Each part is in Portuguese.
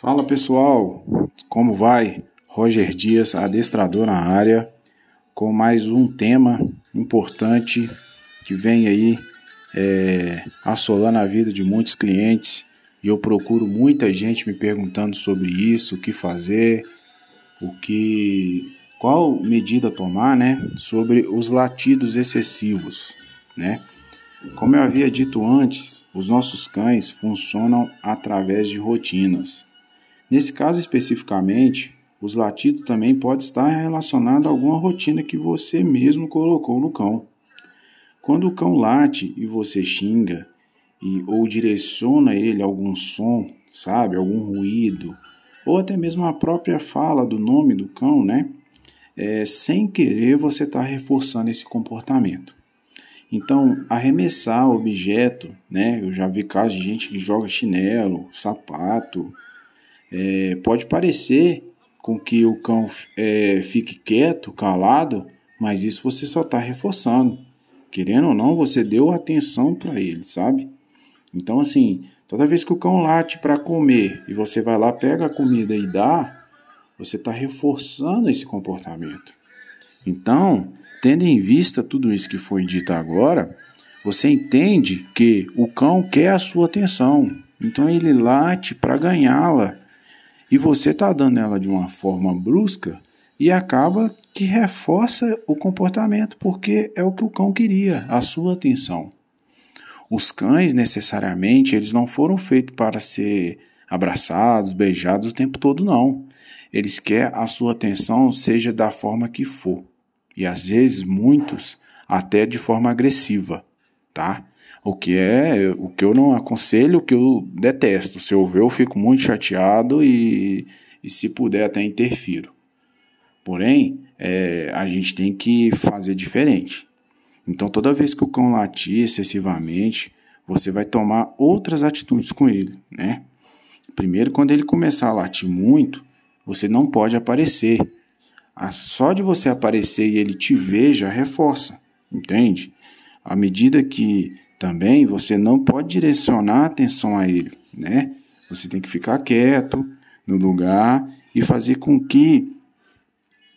Fala pessoal, como vai? Roger Dias, adestrador na área, com mais um tema importante que vem aí é, assolando a vida de muitos clientes e eu procuro muita gente me perguntando sobre isso, o que fazer, o que, qual medida tomar, né? Sobre os latidos excessivos, né? Como eu havia dito antes, os nossos cães funcionam através de rotinas. Nesse caso especificamente, os latidos também podem estar relacionados a alguma rotina que você mesmo colocou no cão. Quando o cão late e você xinga e ou direciona ele algum som, sabe, algum ruído, ou até mesmo a própria fala do nome do cão, né? É, sem querer você está reforçando esse comportamento. Então, arremessar objeto, né? Eu já vi casos de gente que joga chinelo, sapato, é, pode parecer com que o cão é, fique quieto, calado, mas isso você só está reforçando. Querendo ou não, você deu atenção para ele, sabe? Então, assim, toda vez que o cão late para comer e você vai lá, pega a comida e dá, você está reforçando esse comportamento. Então, tendo em vista tudo isso que foi dito agora, você entende que o cão quer a sua atenção. Então, ele late para ganhá-la e você está dando ela de uma forma brusca e acaba que reforça o comportamento porque é o que o cão queria, a sua atenção. Os cães necessariamente eles não foram feitos para ser abraçados, beijados o tempo todo não. Eles querem a sua atenção seja da forma que for. E às vezes muitos até de forma agressiva, tá? O que é o que eu não aconselho, o que eu detesto. Se eu ver, eu fico muito chateado e, e se puder até interfiro. Porém, é, a gente tem que fazer diferente. Então, toda vez que o cão latir excessivamente, você vai tomar outras atitudes com ele, né? Primeiro, quando ele começar a latir muito, você não pode aparecer. Só de você aparecer e ele te ver já reforça, entende? À medida que também você não pode direcionar a atenção a ele, né? Você tem que ficar quieto no lugar e fazer com que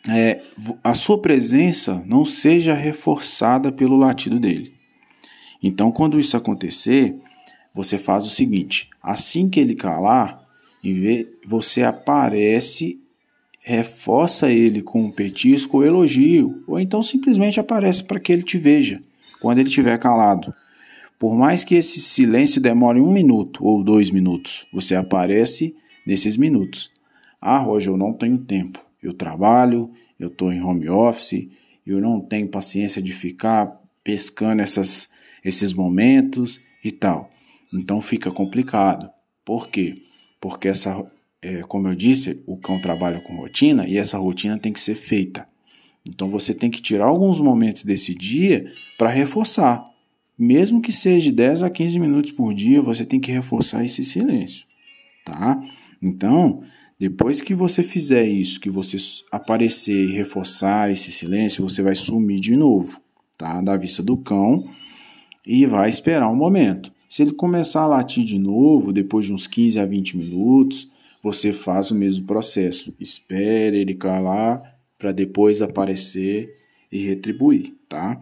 é, a sua presença não seja reforçada pelo latido dele. Então, quando isso acontecer, você faz o seguinte: assim que ele calar, você aparece, reforça ele com um petisco ou elogio, ou então simplesmente aparece para que ele te veja quando ele estiver calado. Por mais que esse silêncio demore um minuto ou dois minutos, você aparece nesses minutos. Ah, Roger, eu não tenho tempo. Eu trabalho, eu estou em home office, eu não tenho paciência de ficar pescando essas, esses momentos e tal. Então fica complicado. Por quê? Porque essa, é, como eu disse, o cão trabalha com rotina e essa rotina tem que ser feita. Então você tem que tirar alguns momentos desse dia para reforçar. Mesmo que seja de 10 a 15 minutos por dia, você tem que reforçar esse silêncio, tá? Então, depois que você fizer isso, que você aparecer e reforçar esse silêncio, você vai sumir de novo, tá? Da vista do cão e vai esperar um momento. Se ele começar a latir de novo, depois de uns 15 a 20 minutos, você faz o mesmo processo. Espere ele calar para depois aparecer e retribuir, tá?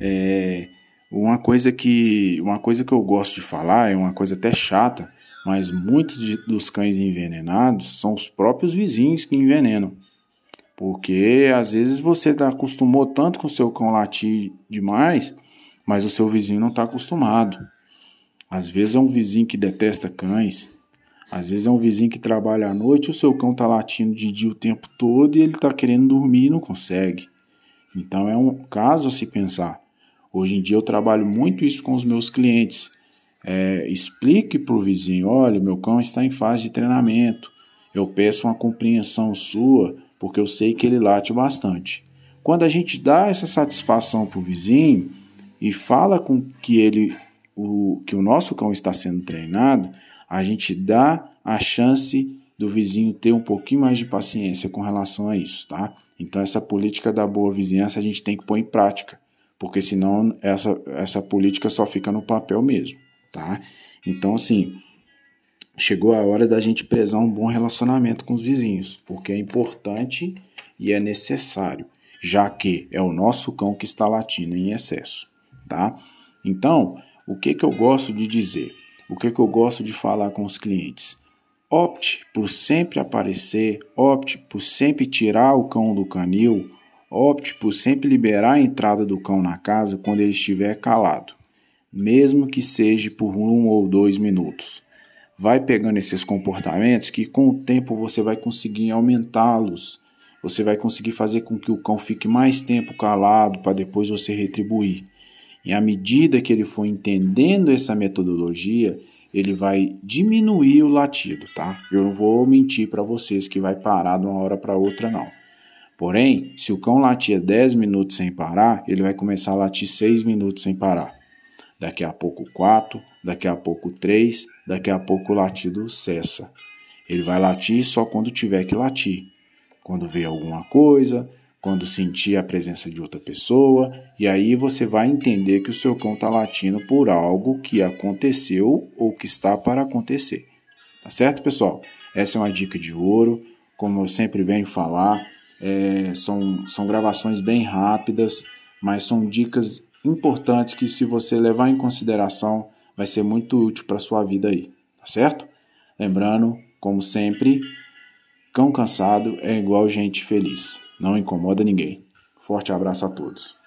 É, uma coisa que uma coisa que eu gosto de falar é uma coisa até chata, mas muitos de, dos cães envenenados são os próprios vizinhos que envenenam. Porque às vezes você tá, acostumou tanto com o seu cão latir demais, mas o seu vizinho não está acostumado. Às vezes é um vizinho que detesta cães, às vezes é um vizinho que trabalha à noite, o seu cão está latindo de dia o tempo todo e ele está querendo dormir e não consegue. Então é um caso a se pensar. Hoje em dia eu trabalho muito isso com os meus clientes. É, explique para o vizinho: olha, meu cão está em fase de treinamento. Eu peço uma compreensão sua, porque eu sei que ele late bastante. Quando a gente dá essa satisfação para o vizinho e fala com que ele, o, que o nosso cão está sendo treinado, a gente dá a chance do vizinho ter um pouquinho mais de paciência com relação a isso, tá? Então essa política da boa vizinhança a gente tem que pôr em prática porque senão essa, essa política só fica no papel mesmo, tá? Então, assim, chegou a hora da gente prezar um bom relacionamento com os vizinhos, porque é importante e é necessário, já que é o nosso cão que está latindo em excesso, tá? Então, o que que eu gosto de dizer? O que que eu gosto de falar com os clientes? Opte por sempre aparecer, opte por sempre tirar o cão do canil, opte por sempre liberar a entrada do cão na casa quando ele estiver calado, mesmo que seja por um ou dois minutos vai pegando esses comportamentos que com o tempo você vai conseguir aumentá-los. Você vai conseguir fazer com que o cão fique mais tempo calado para depois você retribuir. E à medida que ele for entendendo essa metodologia, ele vai diminuir o latido, tá? Eu não vou mentir para vocês que vai parar de uma hora para outra não. Porém, se o cão latia 10 minutos sem parar, ele vai começar a latir 6 minutos sem parar daqui a pouco 4, daqui a pouco 3, daqui a pouco o latido cessa. Ele vai latir só quando tiver que latir. Quando vê alguma coisa, quando sentir a presença de outra pessoa, e aí você vai entender que o seu cão está latindo por algo que aconteceu ou que está para acontecer. Tá certo, pessoal? Essa é uma dica de ouro. Como eu sempre venho falar, é, são, são gravações bem rápidas, mas são dicas importantes que se você levar em consideração vai ser muito útil para sua vida aí, tá certo? Lembrando, como sempre, cão cansado é igual gente feliz, não incomoda ninguém. Forte abraço a todos.